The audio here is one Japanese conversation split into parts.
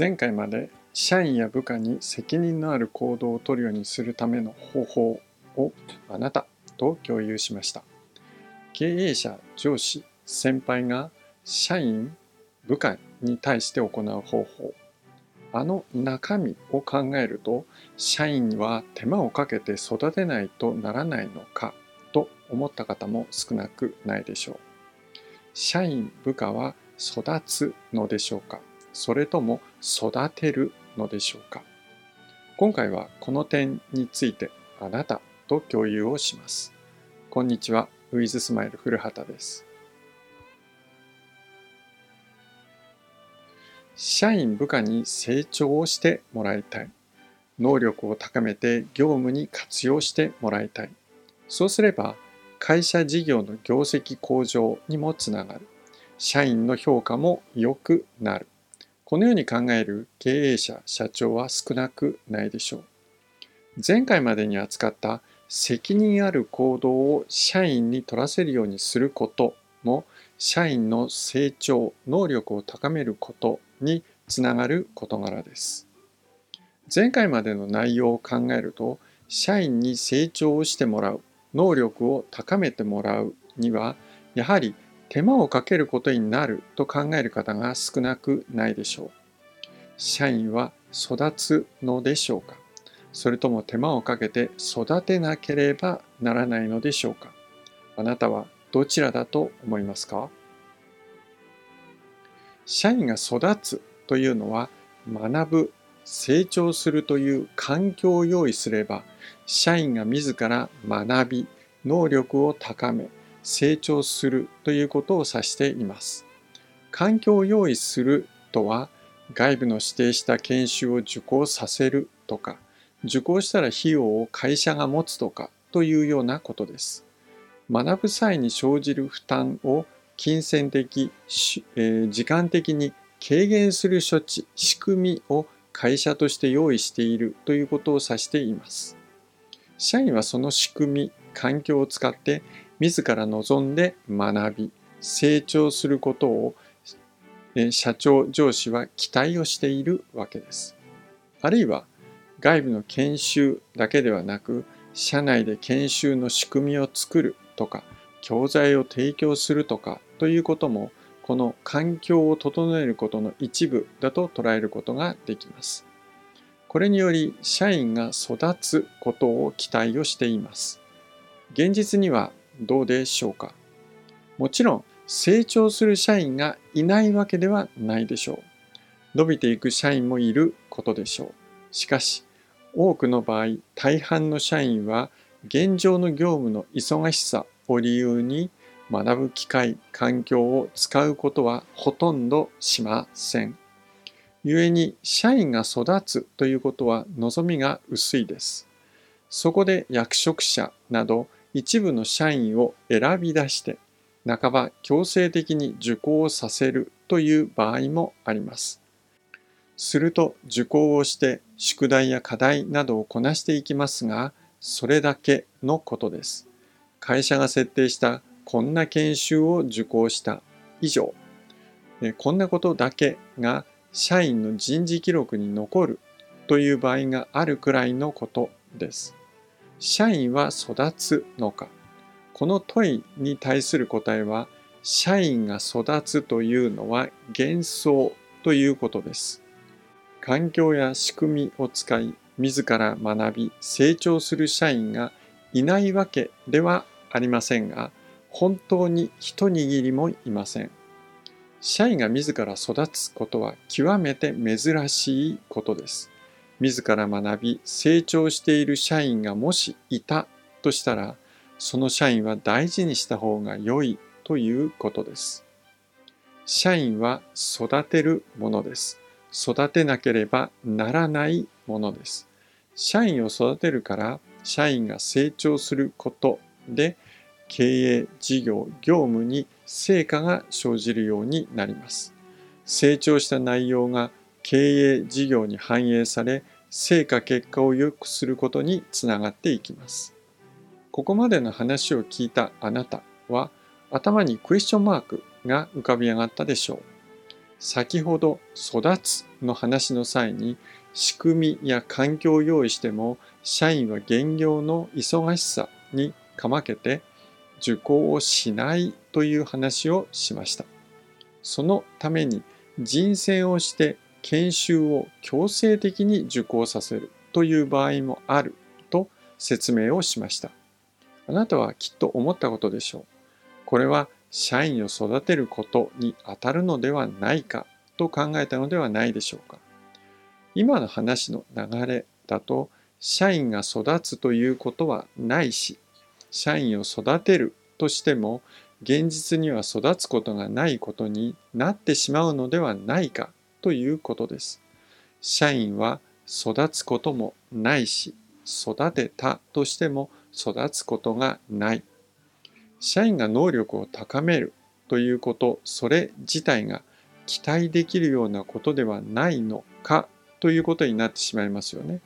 前回まで社員や部下に責任のある行動をとるようにするための方法をあなたと共有しました。経営者上司先輩が社員部下に対して行う方法。あの中身を考えると社員は手間をかけて育てないとならないのかと思った方も少なくないでしょう。社員部下は育つのでしょうか？それとも育てるのでしょうか？今回はこの点についてあなたと共有をします。こんにちはウィズスマイル古畑です。社員部下に成長をしてもらいたい。能力を高めて業務に活用してもらいたい。そうすれば会社事業の業績向上にもつながる。社員の評価も良くなる。このように考える経営者社長は少なくないでしょう。前回までに扱った責任ある行動を社員に取らせるようにすることも社員の成長能力を高めることにつながる事柄です。前回までの内容を考えると社員に成長をしてもらう能力を高めてもらうにはやはり手間をかけることになると考える方が少なくないでしょう。社員は育つのでしょうか？それとも手間をかけて育てなければならないのでしょうか？あなたはどちらだと思いますか？社員が育つというのは学ぶ、成長するという環境を用意すれば社員が自ら学び、能力を高め、成長するということを指しています。環境を用意するとは、外部の指定した研修を受講させるとか、受講したら費用を会社が持つとかというようなことです。学ぶ際に生じる負担を金銭的、えー、時間的に軽減する処置、仕組みを会社として用意しているということを指しています。社員はその仕組み、環境を使って自ら望んで学び、成長することを社長、上司は期待をしているわけです。あるいは外部の研修だけではなく、社内で研修の仕組みを作るとか、教材を提供するとかということも、この環境を整えることの一部だと捉えることができます。これにより社員が育つことを期待をしています。現実にはどうでしょうか？もちろん成長する社員がいないわけではないでしょう。伸びていく社員もいることでしょう。しかし多くの場合大半の社員は現状の業務の忙しさを理由に学ぶ機会環境を使うことはほとんどしません。故に社員が育つということは望みが薄いです。そこで役職者など一部の社員を選び出して半ば強制的に受講をさせるという場合もあります。すると受講をして宿題や課題などをこなしていきますが、それだけのことです。会社が設定したこんな研修を受講した以上、こんなことだけが社員の人事記録に残るという場合があるくらいのことです。社員は育つのか？この問いに対する答えは社員が育つというのは幻想ということです。環境や仕組みを使い自ら学び成長する社員がいないわけではありませんが本当に一握りもいません。社員が自ら育つことは極めて珍しいことです。自ら学び成長している社員がもしいたとしたらその社員は大事にした方が良いということです。社員は育てるものです。育てなければならないものです。社員を育てるから社員が成長することで経営、事業、業務に成果が生じるようになります。成長した内容が経営事業に反映され成果結果を良くすることにつながっていきますここまでの話を聞いたあなたは頭にクエスチョンマークが浮かび上がったでしょう先ほど育つの話の際に仕組みや環境を用意しても社員は現業の忙しさにかまけて受講をしないという話をしました。そのために人選をして研修を強制的に受講させるという場合もあると説明をしました。あなたはきっと思ったことでしょう。これは社員を育てることに当たるのではないかと考えたのではないでしょうか。今の話の流れだと社員が育つということはないし社員を育てるとしても現実には育つことがないことになってしまうのではないかということです。社員は育つこともないし育てたとしても育つことがない。社員が能力を高めるということそれ自体が期待できるようなことではないのかということになってしまいますよね。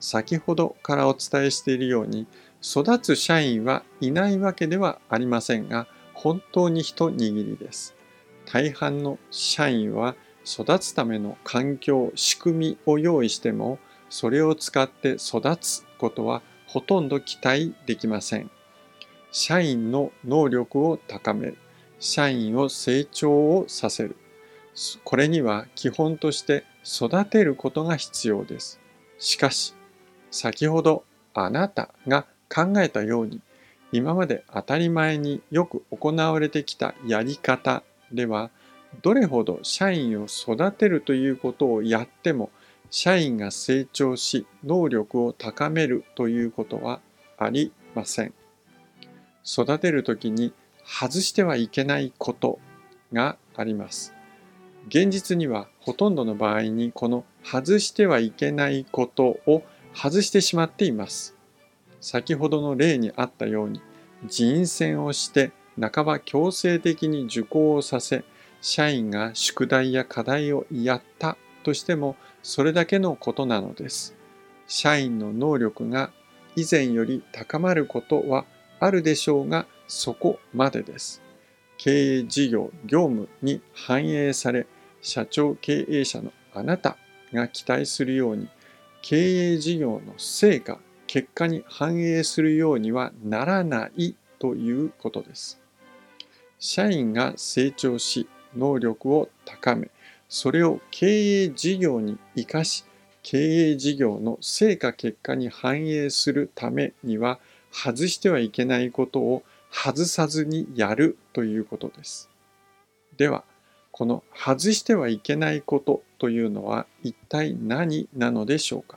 先ほどからお伝えしているように育つ社員はいないわけではありませんが本当に一握りです。大半の社員は育つための環境仕組みを用意してもそれを使って育つことはほとんど期待できません。社員の能力を高める。社員を成長をさせる。これには基本として育てることが必要です。しかし、先ほどあなたが考えたように、今まで当たり前によく行われてきたやり方では、どれほど社員を育てるということをやっても、社員が成長し能力を高めるということはありません。育てるときに外してはいけないことがあります。現実にはほとんどの場合にこの外してはいけないことを外してしまっています。先ほどの例にあったように人選をして半ば強制的に受講をさせ社員が宿題や課題をやったとしてもそれだけのことなのです。社員の能力が以前より高まることはあるでしょうがそこまでです。経営事業業務に反映され社長経営者のあなたが期待するように経営事業の成果結果に反映するようにはならないということです。社員が成長し能力を高めそれを経営事業に生かし経営事業の成果結果に反映するためには外してはいけないことを外さずにやるということです。ではこの外してはいけないことというのは一体何なのでしょうか？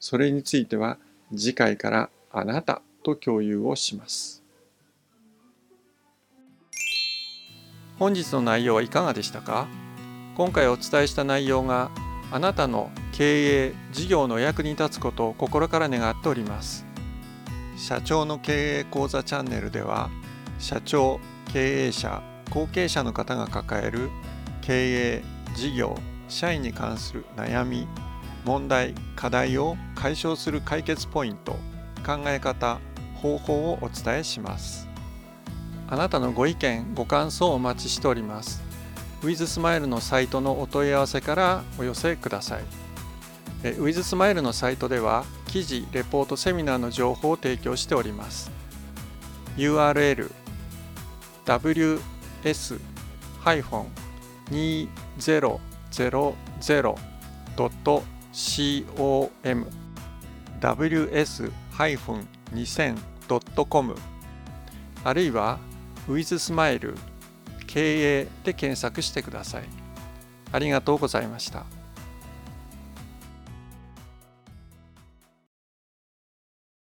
それについては次回からあなたと共有をします。本日の内容はいかがでしたか？今回お伝えした内容があなたの経営事業の役に立つことを心から願っております。社長の経営講座チャンネルでは社長経営者後継者の方が抱える経営事業社員に関する悩み問題課題を解消する解決ポイント考え方方法をお伝えします。あなたのご意見ご感想をお待ちしております。ウィズスマイルのサイトのお問い合わせからお寄せください。ウィズスマイルのサイトでは記事レポートセミナーの情報を提供しております。URL ws-2000.com ws-2000.com あるいは WithSmile 経営で検索してください。ありがとうございました。